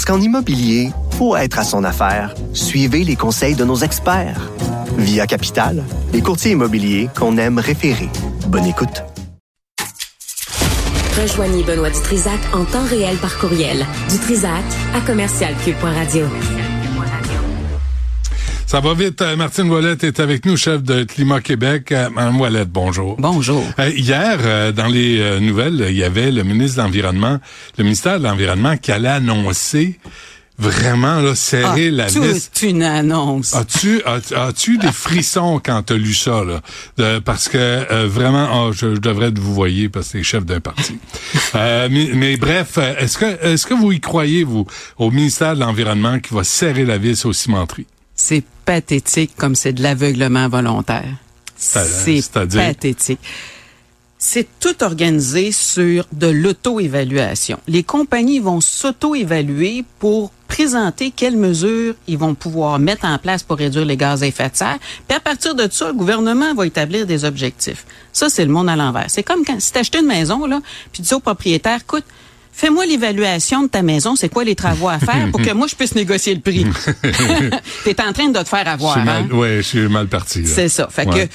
Parce qu'en immobilier, pour être à son affaire, suivez les conseils de nos experts. Via Capital, les courtiers immobiliers qu'on aime référer. Bonne écoute. Rejoignez Benoît Dutrisac en temps réel par courriel. Dutrisac à commercialcube.radio. Ça va vite. Euh, Martine Ouellette est avec nous, chef de Climat Québec. Euh, Madame Ouellette, bonjour. Bonjour. Euh, hier, dans les nouvelles, il y avait le ministre de l'Environnement, le ministère de l'Environnement qui allait annoncer vraiment là, serrer ah, la vis. C'est une annonce. As-tu as, tu des frissons quand tu as lu ça là? Parce que vraiment, oh, je, devrais vous voyer parce que c'est chef d'un parti. mais, mais, bref, est-ce que est-ce que vous y croyez vous au ministère de l'Environnement qui va serrer la vis aux cimenteries? C'est pathétique comme c'est de l'aveuglement volontaire. C'est pathétique. C'est tout organisé sur de l'auto-évaluation. Les compagnies vont s'auto-évaluer pour présenter quelles mesures ils vont pouvoir mettre en place pour réduire les gaz à effet de serre. Puis à partir de ça, le gouvernement va établir des objectifs. Ça, c'est le monde à l'envers. C'est comme quand si tu une maison, là, puis tu dis au propriétaire, écoute, Fais-moi l'évaluation de ta maison, c'est quoi les travaux à faire pour que moi je puisse négocier le prix? tu es en train de te faire avoir. Hein? Oui, je suis mal parti. C'est ça. Fait que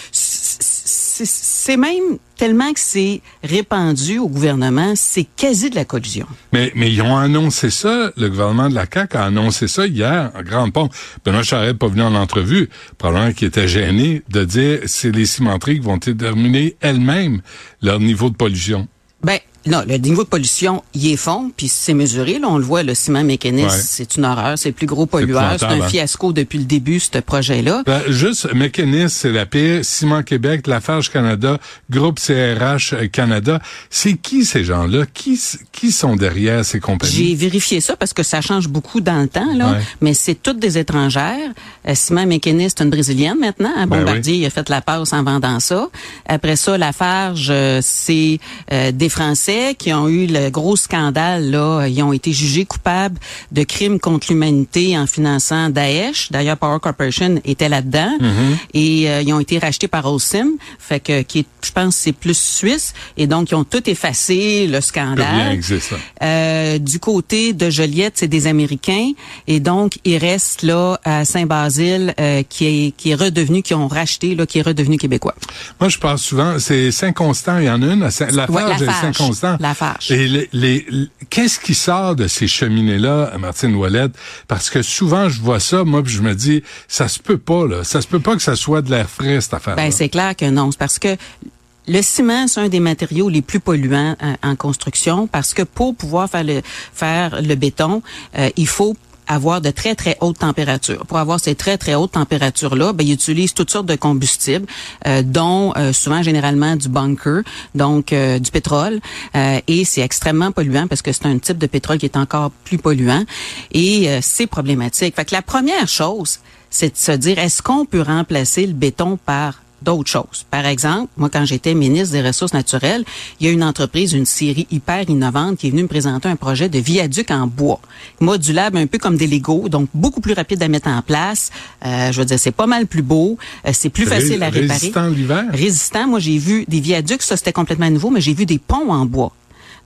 c'est même tellement que c'est répandu au gouvernement, c'est quasi de la collusion. Mais, mais ils ont annoncé ça, le gouvernement de la CAQ a annoncé ça hier en grande pompe. Benoît Charest n'est pas venu en entrevue, probablement qu'il était gêné de dire c'est les cimenteries qui vont déterminer elles-mêmes leur niveau de pollution. Ben, non, le niveau de pollution, il est fond, puis c'est mesuré. Là, on le voit, le ciment mécaniste, c'est une horreur. C'est le plus gros pollueur. C'est un hein. fiasco depuis le début, ce projet-là. Ben, juste, mécaniste, c'est la pire. Ciment Québec, Lafarge Canada, Groupe CRH Canada. C'est qui ces gens-là? Qui, qui sont derrière ces compagnies? J'ai vérifié ça parce que ça change beaucoup dans le temps, là. Mais c'est toutes des étrangères. Euh, ciment mécaniste, une brésilienne maintenant. Un ben Bombardier, il a fait la passe en vendant ça. Après ça, Lafarge, euh, c'est euh, des Français qui ont eu le gros scandale, là, ils ont été jugés coupables de crimes contre l'humanité en finançant Daesh. D'ailleurs, Power Corporation était là-dedans. Mm-hmm. Et euh, ils ont été rachetés par Osim, fait que qui est, je pense, c'est plus suisse. Et donc, ils ont tout effacé le scandale. Euh, du côté de Joliette, c'est des Américains. Et donc, il reste là à Saint-Basile, euh, qui est qui est redevenu, qui ont racheté, là, qui est redevenu québécois. Moi, je pense souvent, c'est Saint-Constant, il y en a une, la Saint-Constant. La fâche. Et les, qu'est-ce qui sort de ces cheminées-là, Martine Ouellette? Parce que souvent, je vois ça, moi, puis je me dis, ça se peut pas, là. Ça se peut pas que ça soit de l'air frais, cette affaire-là. Ben, c'est clair que non. C'est parce que le ciment, c'est un des matériaux les plus polluants euh, en, construction parce que pour pouvoir faire le, faire le béton, euh, il faut avoir de très, très hautes températures. Pour avoir ces très, très hautes températures-là, ben, ils utilisent toutes sortes de combustibles, euh, dont euh, souvent, généralement, du bunker, donc euh, du pétrole. et c'est extrêmement polluant parce que c'est un type de pétrole qui est encore plus polluant. Et c'est problématique. Fait que la première chose, c'est de se dire, est-ce qu'on peut remplacer le béton par d'autres choses. Par exemple, moi, quand j'étais ministre des Ressources naturelles, il y a une entreprise, une série hyper innovante qui est venue me présenter un projet de viaduc en bois, modulable un peu comme des Legos, donc beaucoup plus rapide à mettre en place. Euh, je veux dire, c'est pas mal plus beau, euh, c'est plus facile à réparer. Résistant l'hiver? Résistant. Moi, j'ai vu des viaducs, ça c'était complètement nouveau, mais j'ai vu des ponts en bois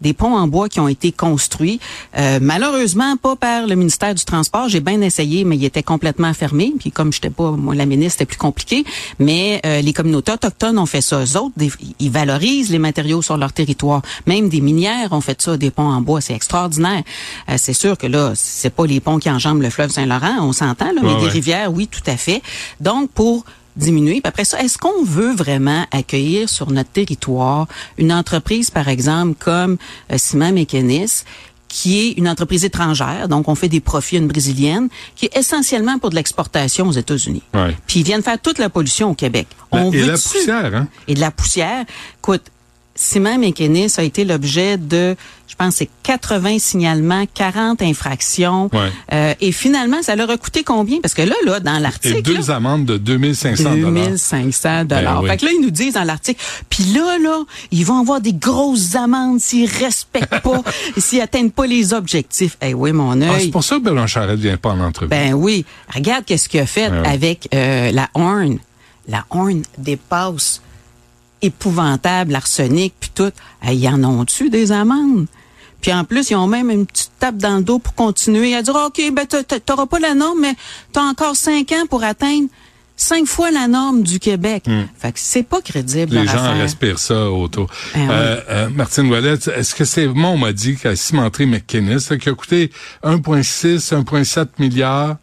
des ponts en bois qui ont été construits, euh, malheureusement pas par le ministère du Transport. J'ai bien essayé, mais il était complètement fermé. Puis comme je n'étais pas moi la ministre, c'était plus compliqué. Mais euh, les communautés autochtones ont fait ça. Eux autres, ils valorisent les matériaux sur leur territoire. Même des minières ont fait ça, des ponts en bois. C'est extraordinaire. Euh, c'est sûr que là, c'est pas les ponts qui enjambent le fleuve Saint-Laurent, on s'entend, là, mais des rivières, oui, tout à fait. Donc, pour diminuer. Puis après ça, est-ce qu'on veut vraiment accueillir sur notre territoire une entreprise, par exemple, comme euh, Ciment Mécanis, qui est une entreprise étrangère, donc on fait des profits à une brésilienne, qui est essentiellement pour de l'exportation aux États-Unis. Puis ils viennent faire toute la pollution au Québec. on et de la poussière, hein? Et de la poussière. Écoute, Ciment Mécanis a été l'objet de, je pense, c'est 80 signalements, 40 infractions. Ouais. Euh, et finalement, ça leur a coûté combien? Parce que là, là, dans Et l'article... deux là, amendes de 2500 dollars. 2500 dollars. Ben oui. Fait que là, ils nous disent dans l'article, puis là, là, ils vont avoir des grosses amendes s'ils respectent pas, s'ils atteignent pas les objectifs. Eh oui, mon Ah, œil. c'est pour ça que Bernard Charette vient pas en entrevue. Ben oui. Regarde qu'est-ce qu'il a fait Ouais. avec euh, la Horn. La Horn dépasse épouvantable, l'arsenic, puis tout. Ils en ont-tu des amendes? Puis en plus, ils ont même une petite tape dans le dos pour continuer à dire, OK, ben t'a- t'a- t'auras pas la norme, mais t'as encore cinq ans pour atteindre cinq fois la norme du Québec. Fait que c'est pas crédible. Les gens affaire. respirent ça autour. Ben oui. euh, euh, Martine Ouellet, est-ce que c'est moi, on m'a dit qu'à cimenterie McKinnis, qui a coûté 1,6, 1,7 milliards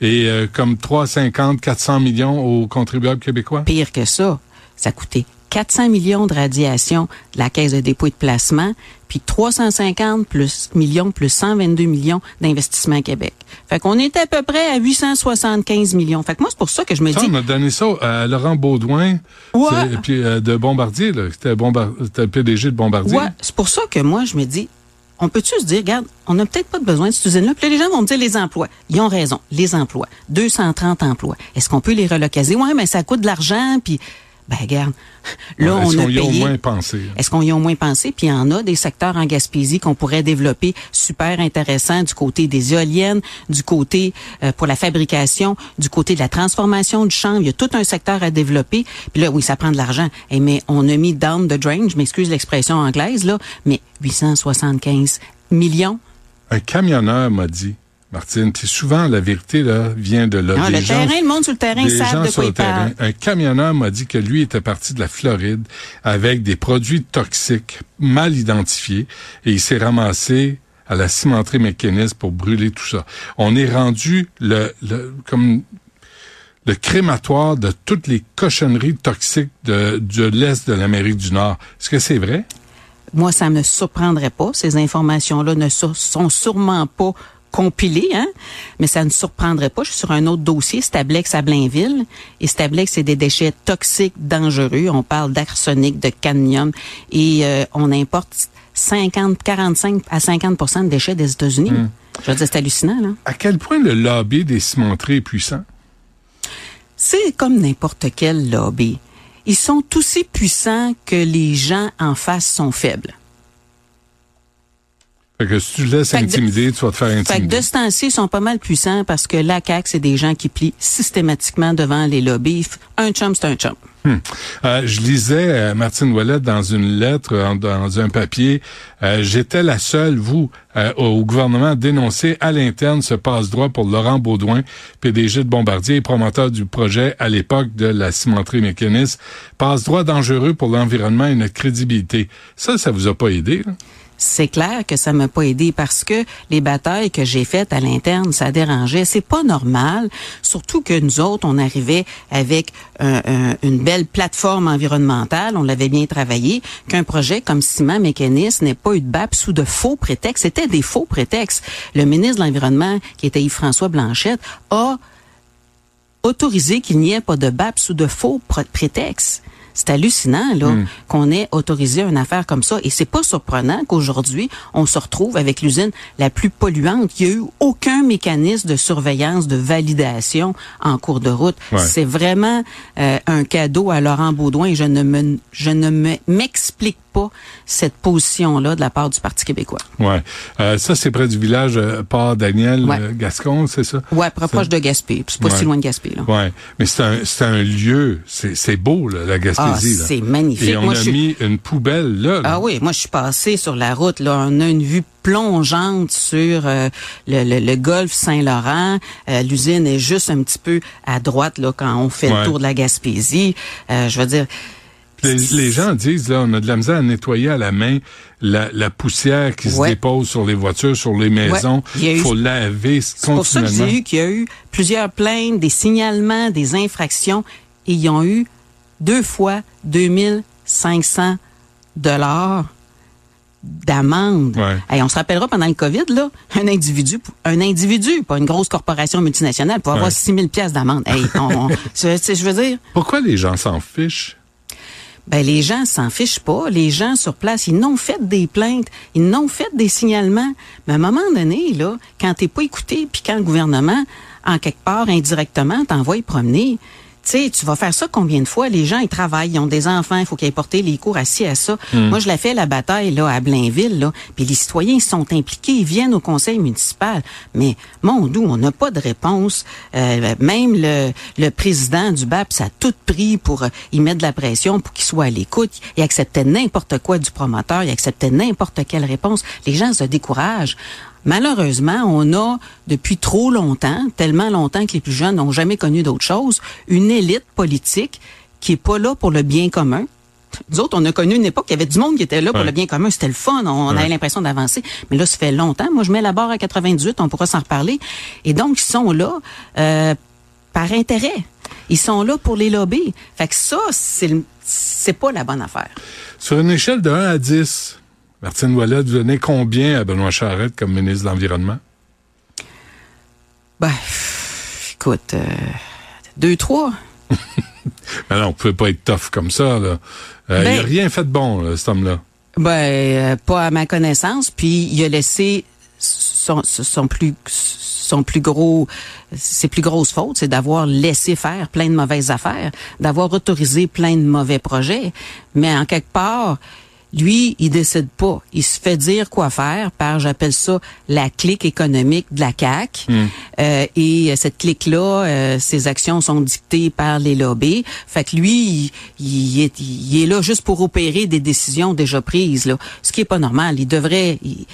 et euh, comme 350, 400 millions aux contribuables québécois? Pire que ça, ça coûtait 400 millions de radiation de la Caisse de dépôt et de placement, puis 350 plus millions plus 122 millions d'investissement Québec. Fait qu'on était à peu près à 875 millions. Fait que moi, c'est pour ça que je me Ça, dis, on a donné ça à Laurent Baudouin, Ouais. puis euh, de Bombardier, là. C'était Bombar- c'était le PDG de Bombardier. ouais, c'est pour ça que moi, je me dis, on peut-tu se dire, regarde, on n'a peut-être pas besoin de cette usine-là. Puis là, les gens vont me dire les emplois. Ils ont raison, les emplois. 230 emplois. Est-ce qu'on peut les relocaliser? Ouais, mais ça coûte de l'argent, puis... Ben, regarde, là, Ouais, on Est-ce a qu'on y a au moins pensé? Est-ce qu'on y a au moins pensé? Puis il y en a des secteurs en Gaspésie qu'on pourrait développer super intéressants du côté des éoliennes, du côté euh, pour la fabrication, du côté de la transformation du chanvre. Il y a tout un secteur à développer. Puis là, oui, ça prend de l'argent. Eh, mais on a mis down the drain, je m'excuse l'expression anglaise, là, mais 875 millions. Un camionneur m'a dit, Martine, puis souvent la vérité là vient de là. Des le gens- terrain, le monde sur le terrain des savent gens de sur quoi le ils parlent. terrain. Un camionneur m'a dit que lui était parti de la Floride avec des produits toxiques mal identifiés et il s'est ramassé à la cimenterie mécaniste pour brûler tout ça. On est rendu le, le comme le crématoire de toutes les cochonneries toxiques de, de l'Est de l'Amérique du Nord. Est-ce que c'est vrai? Moi, ça me surprendrait pas. Ces informations-là ne sont sûrement pas compilées, hein? mais ça ne surprendrait pas. Je suis sur un autre dossier, Stablex à Blainville. Et Stablex, c'est des déchets toxiques dangereux. On parle d'arsenic, de cadmium. Et euh, on importe 50, 45 à 50% de déchets des États-Unis. Je veux dire, c'est hallucinant, là. À quel point le lobby des cimenteries est puissant? C'est comme n'importe quel lobby. Ils sont aussi puissants que les gens en face sont faibles. Fait que si tu te laisses intimider, tu vas te faire Fait que intimider. de ce temps-ci, ils sont pas mal puissants parce que la CAQ, c'est des gens qui plient systématiquement devant les lobbies. Un chum, c'est un chum. Euh, je lisais euh, Martine Ouellet dans une lettre, en- dans un papier. euh, J'étais la seule, vous, euh, au gouvernement, à dénoncer à l'interne ce passe-droit pour Laurent Baudouin, PDG de Bombardier et promoteur du projet à l'époque de la cimenterie mécaniste. Passe-droit dangereux pour l'environnement et notre crédibilité. Ça, ça vous a pas aidé, là? C'est clair que ça m'a pas aidé parce que les batailles que j'ai faites à l'interne, ça dérangeait. C'est pas normal, surtout que nous autres, on arrivait avec un- un- une belle plateforme environnementale, on l'avait bien travaillé, qu'un projet comme Ciment Mécanisme n'ait pas eu de BAP sous de faux prétextes. C'était des faux prétextes. Le ministre de l'Environnement, qui était Yves-François Blanchette, a autorisé qu'il n'y ait pas de BAP sous de faux pr- prétextes. C'est hallucinant là qu'on ait autorisé une affaire comme ça et c'est pas surprenant qu'aujourd'hui on se retrouve avec l'usine la plus polluante. Il y a eu aucun mécanisme de surveillance, de validation en cours de route. Ouais. C'est vraiment euh, un cadeau à Laurent Baudouin et je ne me je ne me- m'explique pas cette position là de la part du Parti québécois. Ouais. Euh, ça, c'est près du village euh, Port Daniel Ouais. euh, Gascon, c'est ça? Ouais, proche de Gaspé, c'est pas Ouais. si loin de Gaspé là. Ouais. Mais c'est un, c'est un lieu, c'est c'est beau, là, la Gaspésie. Ah, c'est magnifique. Et on Moi, a je mis une poubelle là. là. Ah oui, moi je suis passée sur la route. Là, on a une vue plongeante sur euh, le, le- le golfe Saint-Laurent. Euh, L'usine est juste un petit peu à droite là quand on fait Ouais. le tour de la Gaspésie. Euh, je veux dire, Les, les gens disent, là, on a de la misère à nettoyer à la main la, la poussière qui se dépose sur les voitures, sur les maisons. Il y a Il eu- faut laver c'est pour ça que continuellement. j'ai eu qu'il y a eu plusieurs plaintes, des signalements, des infractions, et ils ont eu deux fois 2500 dollars d'amende. Ouais. Hey, on se rappellera pendant le COVID, là, un individu, un individu, pas une grosse corporation multinationale, pour avoir Ouais. 6000 pièces d'amende. Hey, je veux dire, Pourquoi les gens s'en fichent? Ben les gens s'en fichent pas. Les gens sur place, ils n'ont fait des plaintes, ils n'ont fait des signalements. Mais à un moment donné, là, quand t'es pas écouté, puis quand le gouvernement, en quelque part, indirectement, t'envoie promener, sais, tu vas faire ça combien de fois? Les gens, ils travaillent, ils ont des enfants, il faut qu'ils aient porté les cours assis à ça. Moi, je l'ai fait la bataille là à Blainville, là, puis les citoyens ils sont impliqués, ils viennent au conseil municipal. Mais mon doux, on n'a pas de réponse. Euh, même le, le président du BAP, ça a tout pris pour euh, y mettre de la pression pour qu'il soit à l'écoute. Il acceptait n'importe quoi du promoteur, il acceptait n'importe quelle réponse. Les gens se découragent. Malheureusement, on a depuis trop longtemps, tellement longtemps que les plus jeunes n'ont jamais connu d'autre chose, une élite politique qui est pas là pour le bien commun. Nous autres, on a connu une époque, il y avait du monde qui était là pour Ouais. le bien commun. C'était le fun, on, Ouais. avait l'impression d'avancer. Mais là, ça fait longtemps. Moi, je mets la barre à 98, on pourra s'en reparler. Et donc, ils sont là euh, par intérêt. Ils sont là pour les lobbies. Fait que ça, c'est le- c'est pas la bonne affaire. Sur une échelle de 1 à 10, Martine Ouellet, vous donnez combien à Benoît Charette comme ministre de l'Environnement? Ben, écoute, euh, deux, trois. Ben non, on pouvait pas être tough comme ça, là. Euh, Ben- il a rien fait de bon, là, cet homme-là. Ben, euh, pas à ma connaissance. Puis il a laissé son, son plus son plus gros ses plus grosses fautes, c'est d'avoir laissé faire plein de mauvaises affaires, d'avoir autorisé plein de mauvais projets. Mais en quelque part, lui, il décide pas. Il se fait dire quoi faire par, j'appelle ça, la clique économique de la CAC. Euh, et euh, cette clique-là, euh, ses actions sont dictées par les lobbies. Fait que lui, il, il est, il est là juste pour opérer des décisions déjà prises. Là. Ce qui est pas normal. Il devrait, il,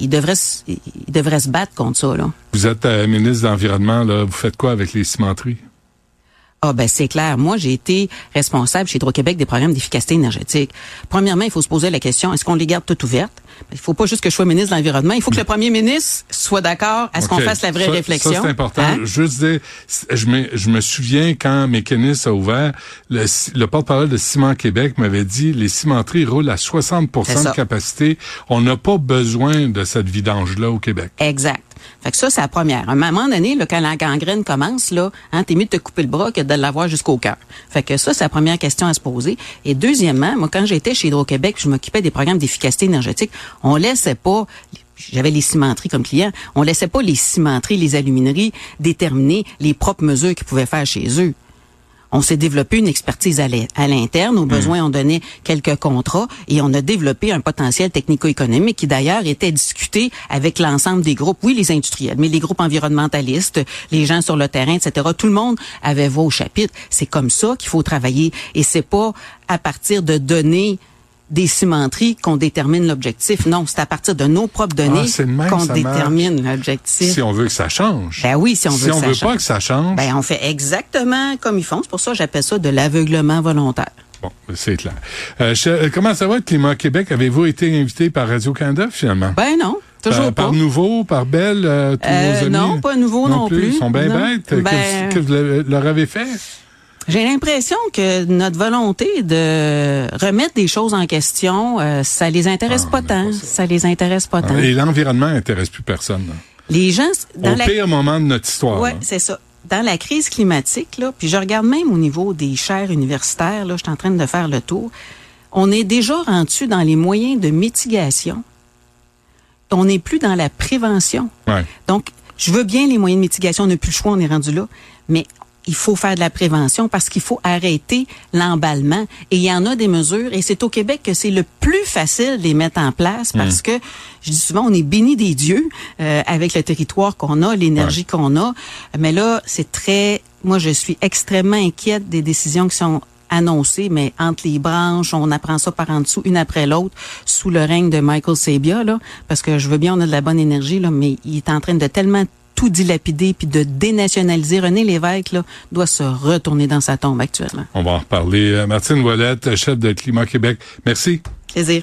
il- devrait, se- il devrait se battre contre ça. Là. Vous êtes euh, ministre de l'Environnement, là. Vous faites quoi avec les cimenteries? Ah ben c'est clair. Moi, j'ai été responsable chez Hydro-Québec des programmes d'efficacité énergétique. Premièrement, il faut se poser la question est-ce qu'on les garde toutes ouvertes? Ben, Il faut pas juste que je sois ministre de l'environnement. Il faut que le premier ministre soit d'accord à ce qu'on fasse la vraie Ça- réflexion. Ça, c'est important. Hein? Juste dire, je me, je me souviens quand Mécanis a ouvert, le, le porte-parole de Ciment Québec m'avait dit les cimenteries roulent à 60 C'est de capacité. On n'a pas besoin de cette vidange-là au Québec. Exact. Fait que ça, c'est la première. À un moment donné, là, quand la gangrène commence, là, hein, t'es mieux de te couper le bras que de l'avoir jusqu'au cœur. Fait que ça, c'est la première question à se poser. Et deuxièmement, moi, quand j'étais chez Hydro-Québec, je m'occupais des programmes d'efficacité énergétique, on laissait pas j'avais les cimenteries comme clients, on laissait pas les cimenteries, les alumineries déterminer les propres mesures qu'ils pouvaient faire chez eux. On s'est développé une expertise à l'in- à l'interne. Au besoin, on donnait quelques contrats et on a développé un potentiel technico-économique qui d'ailleurs était discuté avec l'ensemble des groupes. Oui, les industriels, mais les groupes environnementalistes, les gens sur le terrain, etc. Tout le monde avait voix au chapitre. C'est comme ça qu'il faut travailler et c'est pas à partir de données des cimenteries qu'on détermine l'objectif. Non, c'est à partir de nos propres données Ah, même, qu'on détermine l'objectif. Si on veut que ça change. Ben oui, si on veut si que on ça veut change. pas que ça change, Ben, on fait exactement comme ils font. C'est pour ça que j'appelle ça de l'aveuglement volontaire. bon, c'est clair. Euh, euh, comment ça va, Climat Québec? Avez-vous été invité par Radio-Canada, finalement? Ben non, toujours par, pas. par Nouveau, par Belle, euh, tous Euh, vos amis? non, pas Nouveau non plus. Ils sont bien Non. bêtes. Que Ben- Que, vous le- leur avez fait? J'ai l'impression que notre volonté de remettre des choses en question, euh, ça les intéresse Ah, pas tant. pas ça. les intéresse pas tant. Et l'environnement intéresse plus personne. là. Les gens dans Au la pire moment de notre histoire. Ouais, c'est ça. Dans la crise climatique, là, puis je regarde même au niveau des chaires universitaires, là, je suis en train de faire le tour. On est déjà rendu dans les moyens de mitigation. On n'est plus dans la prévention. Ouais. Donc, je veux bien les moyens de mitigation, on n'a plus le choix, on est rendu là, mais il faut faire de la prévention parce qu'il faut arrêter l'emballement. Et il y en a des mesures, et c'est au Québec que c'est le plus facile de les mettre en place parce que, je dis souvent, on est béni des dieux euh, avec le territoire qu'on a, l'énergie qu'on a. Mais là, c'est très... Moi, je suis extrêmement inquiète des décisions qui sont annoncées, mais entre les branches, on apprend ça par en dessous, une après l'autre, sous le règne de Michael Sabia, là, parce que je veux bien, on a de la bonne énergie, là, mais il est en train de tellement tout dilapider puis de dénationaliser. René Lévesque là, doit se retourner dans sa tombe actuellement. On va en reparler. Euh, Martine Ouellette, chef de Climat Québec. Merci. Plaisir.